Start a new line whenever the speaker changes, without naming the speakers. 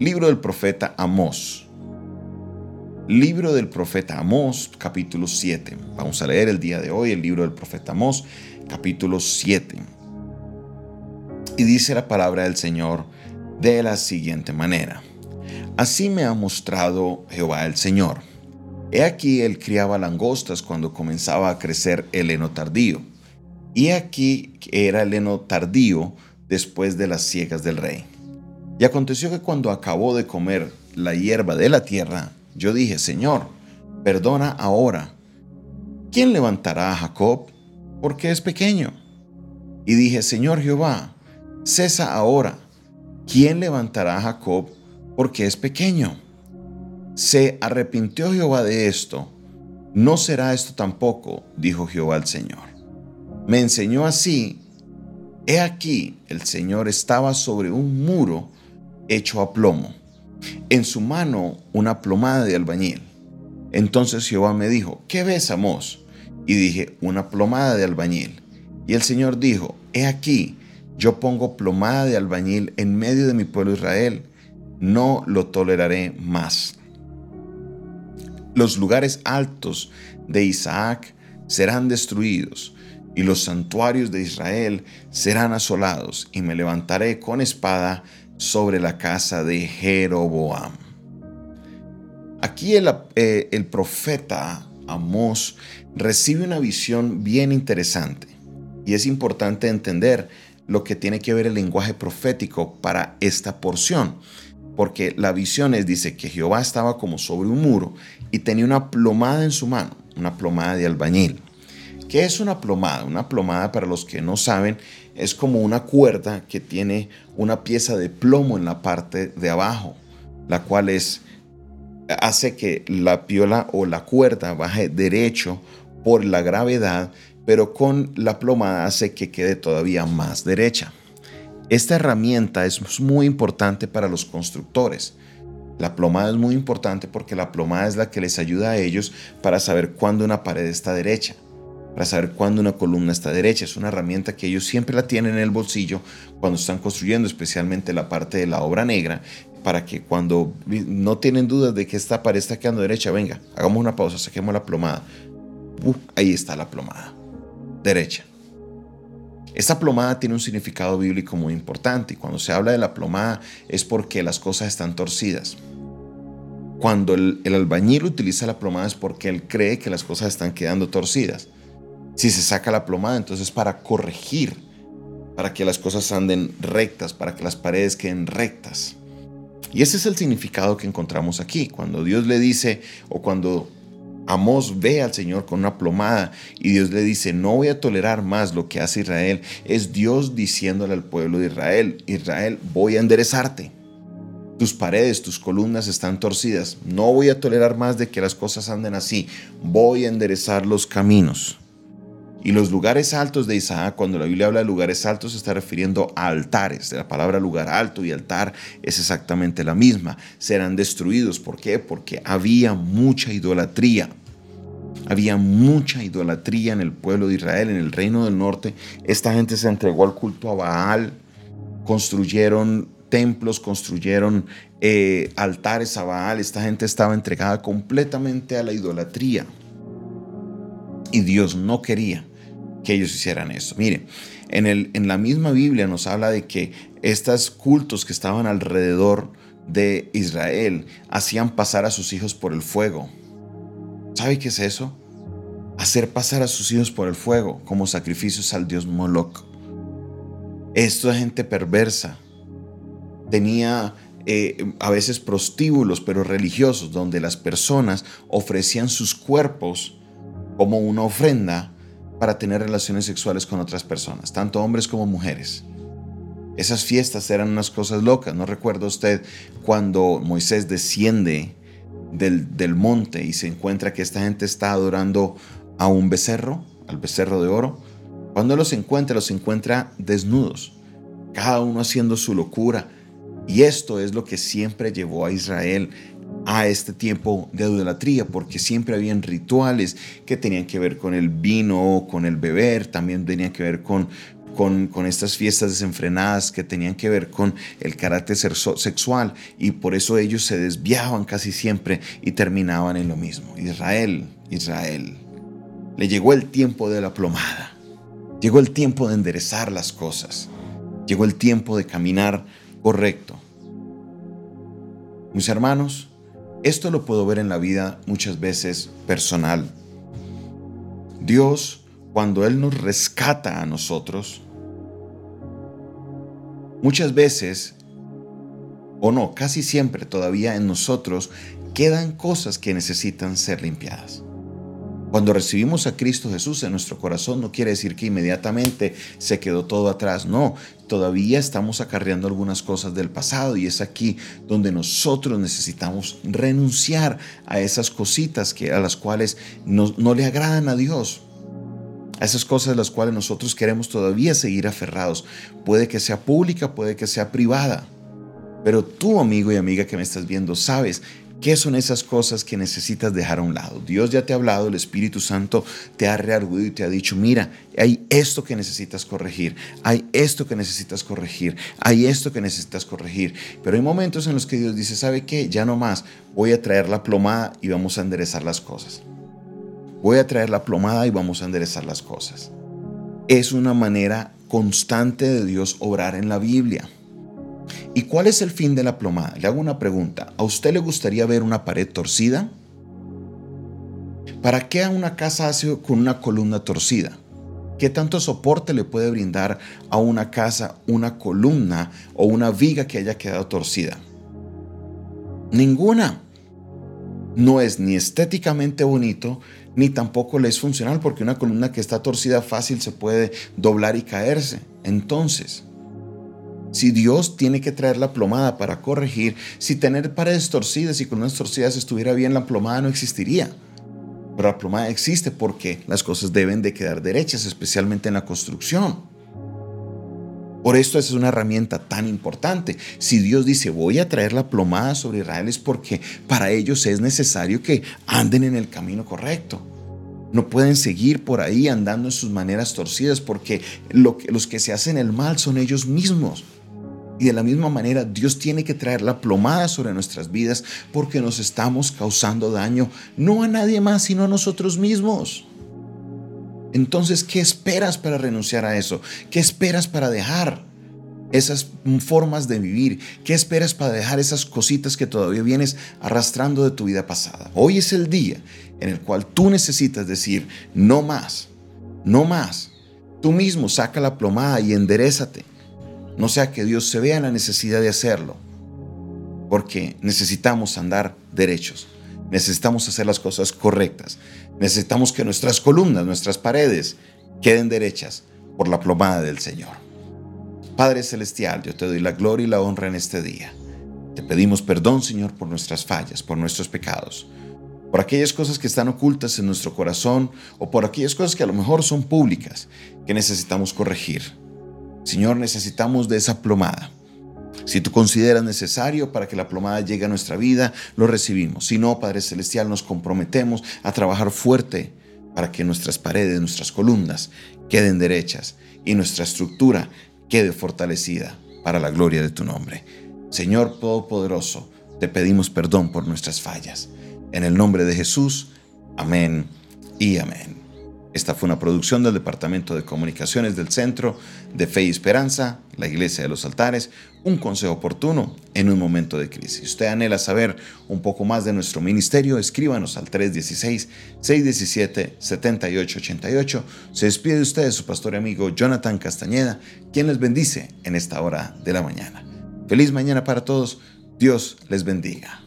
Libro del profeta Amós. Libro del profeta Amós, capítulo 7. Vamos a leer el día de hoy el libro del profeta Amós, capítulo 7. Y dice la palabra del Señor de la siguiente manera. Así me ha mostrado Jehová el Señor. He aquí él criaba langostas cuando comenzaba a crecer el heno tardío. Y aquí era el heno tardío después de las ciegas del rey. Y aconteció que cuando acabó de comer la hierba de la tierra, yo dije, Señor, perdona ahora. ¿Quién levantará a Jacob? Porque es pequeño. Y dije, Señor Jehová, cesa ahora. ¿Quién levantará a Jacob? Porque es pequeño. Se arrepintió Jehová de esto. No será esto tampoco, dijo Jehová al Señor. Me enseñó así. He aquí, el Señor estaba sobre un muro hecho a plomo, en su mano una plomada de albañil. Entonces Jehová me dijo, ¿qué ves, Amos? Y dije, una plomada de albañil. Y el Señor dijo, he aquí, yo pongo plomada de albañil en medio de mi pueblo Israel, no lo toleraré más. Los lugares altos de Isaac serán destruidos, y los santuarios de Israel serán asolados, y me levantaré con espada sobre la casa de Jeroboam. Aquí el, eh, el profeta Amós recibe una visión bien interesante y es importante entender lo que tiene que ver el lenguaje profético para esta porción. Porque la visión es, dice que Jehová estaba como sobre un muro y tenía una plomada en su mano, una plomada de albañil. ¿Qué es una plomada? Una plomada, para los que no saben, es como una cuerda que tiene una pieza de plomo en la parte de abajo, la cual es, hace que la piola o la cuerda baje derecho por la gravedad, pero con la plomada hace que quede todavía más derecha. Esta herramienta es muy importante para los constructores. La plomada es muy importante porque la plomada es la que les ayuda a ellos para saber cuándo una pared está derecha para saber cuándo una columna está derecha. Es una herramienta que ellos siempre la tienen en el bolsillo cuando están construyendo, especialmente la parte de la obra negra, para que cuando no tienen dudas de que esta pared está quedando derecha, venga, hagamos una pausa, saquemos la plomada. ahí está la plomada, derecha. Esta plomada tiene un significado bíblico muy importante y cuando se habla de la plomada es porque las cosas están torcidas. Cuando el, albañil utiliza la plomada es porque él cree que las cosas están quedando torcidas. Si se saca la plomada, entonces para corregir, para que las cosas anden rectas, para que las paredes queden rectas. Y ese es el significado que encontramos aquí. Cuando Dios le dice, o cuando Amós ve al Señor con una plomada y Dios le dice, no voy a tolerar más lo que hace Israel, es Dios diciéndole al pueblo de Israel, Israel, voy a enderezarte. Tus paredes, tus columnas están torcidas. No voy a tolerar más de que las cosas anden así. Voy a enderezar los caminos. Y los lugares altos de Isaac, cuando la Biblia habla de lugares altos, se está refiriendo a altares. La palabra lugar alto y altar es exactamente la misma. Serán destruidos. ¿Por qué? Porque había mucha idolatría. Había mucha idolatría en el pueblo de Israel, en el reino del norte. Esta gente se entregó al culto a Baal, construyeron templos, construyeron eh, altares a Baal. Esta gente estaba entregada completamente a la idolatría. Y Dios no quería que ellos hicieran eso. Mire, en, el, en la misma Biblia nos habla de que estos cultos que estaban alrededor de Israel hacían pasar a sus hijos por el fuego. ¿Sabe qué es eso? Hacer pasar a sus hijos por el fuego como sacrificios al dios Moloch. Esto es gente perversa. Tenía eh, a veces prostíbulos, pero religiosos, donde las personas ofrecían sus cuerpos como una ofrenda para tener relaciones sexuales con otras personas, tanto hombres como mujeres. Esas fiestas eran unas cosas locas. ¿No recuerda usted cuando Moisés desciende del, del monte y se encuentra que esta gente está adorando a un becerro, al becerro de oro? Cuando los encuentra, los encuentra desnudos, cada uno haciendo su locura. Y esto es lo que siempre llevó a Israel a este tiempo de idolatría, porque siempre habían rituales que tenían que ver con el vino, con el beber, también tenían que ver con con, con, estas fiestas desenfrenadas que tenían que ver con el carácter sexual y por eso ellos se desviaban casi siempre y terminaban en lo mismo. Israel, Israel, le llegó el tiempo de la plomada, llegó el tiempo de enderezar las cosas, llegó el tiempo de caminar correcto. Mis hermanos, esto lo puedo ver en la vida muchas veces personal. Dios, cuando Él nos rescata a nosotros, muchas veces, o no, casi siempre todavía en nosotros, quedan cosas que necesitan ser limpiadas. Cuando recibimos a Cristo Jesús en nuestro corazón no quiere decir que inmediatamente se quedó todo atrás, no, todavía estamos acarreando algunas cosas del pasado y es aquí donde nosotros necesitamos renunciar a esas cositas que, a las cuales no, no le agradan a Dios. A esas cosas a las cuales nosotros queremos todavía seguir aferrados. Puede que sea pública, puede que sea privada. Pero tú, amigo y amiga que me estás viendo, sabes ¿Qué son esas cosas que necesitas dejar a un lado? Dios ya te ha hablado, el Espíritu Santo te ha rearguido y te ha dicho, mira, hay esto que necesitas corregir, hay esto que necesitas corregir, hay esto que necesitas corregir. Pero hay momentos en los que Dios dice, ¿sabe qué? Ya no más, voy a traer la plomada y vamos a enderezar las cosas. Voy a traer la plomada y vamos a enderezar las cosas. Es una manera constante de Dios obrar en la Biblia. ¿Y cuál es el fin de la plomada? Le hago una pregunta. ¿A usted le gustaría ver una pared torcida? ¿Para qué una casa hace con una columna torcida? ¿Qué tanto soporte le puede brindar a una casa una columna o una viga que haya quedado torcida? Ninguna. No es ni estéticamente bonito, ni tampoco le es funcional, porque una columna que está torcida fácil se puede doblar y caerse. Entonces, si Dios tiene que traer la plomada para corregir, si tener paredes torcidas y columnas torcidas estuviera bien, la plomada no existiría. Pero la plomada existe porque las cosas deben de quedar derechas, especialmente en la construcción. Por esto es una herramienta tan importante. Si Dios dice voy a traer la plomada sobre Israel es porque para ellos es necesario que anden en el camino correcto. No pueden seguir por ahí andando en sus maneras torcidas porque los que se hacen el mal son ellos mismos. Y de la misma manera, Dios tiene que traer la plomada sobre nuestras vidas porque nos estamos causando daño, no a nadie más, sino a nosotros mismos. Entonces, ¿qué esperas para renunciar a eso? ¿Qué esperas para dejar esas formas de vivir? ¿Qué esperas para dejar esas cositas que todavía vienes arrastrando de tu vida pasada? Hoy es el día en el cual tú necesitas decir, no más, no más. Tú mismo saca la plomada y enderezate no sea que Dios se vea en la necesidad de hacerlo, porque necesitamos andar derechos, necesitamos hacer las cosas correctas, necesitamos que nuestras columnas, nuestras paredes queden derechas por la plomada del Señor. Padre Celestial, yo te doy la gloria y la honra en este día. Te pedimos perdón, Señor, por nuestras fallas, por nuestros pecados, por aquellas cosas que están ocultas en nuestro corazón o por aquellas cosas que a lo mejor son públicas que necesitamos corregir. Señor, necesitamos de esa plomada. Si tú consideras necesario para que la plomada llegue a nuestra vida, lo recibimos. Si no, Padre Celestial, nos comprometemos a trabajar fuerte para que nuestras paredes, nuestras columnas queden derechas y nuestra estructura quede fortalecida para la gloria de tu nombre. Señor Todopoderoso, te pedimos perdón por nuestras fallas. En el nombre de Jesús, amén y amén. Esta fue una producción del Departamento de Comunicaciones del Centro de Fe y Esperanza, la Iglesia de los Altares, un consejo oportuno en un momento de crisis. Si usted anhela saber un poco más de nuestro ministerio, escríbanos al 316-617-7888. Se despide de ustedes su pastor y amigo Jonathan Castañeda, quien les bendice en esta hora de la mañana. Feliz mañana para todos. Dios les bendiga.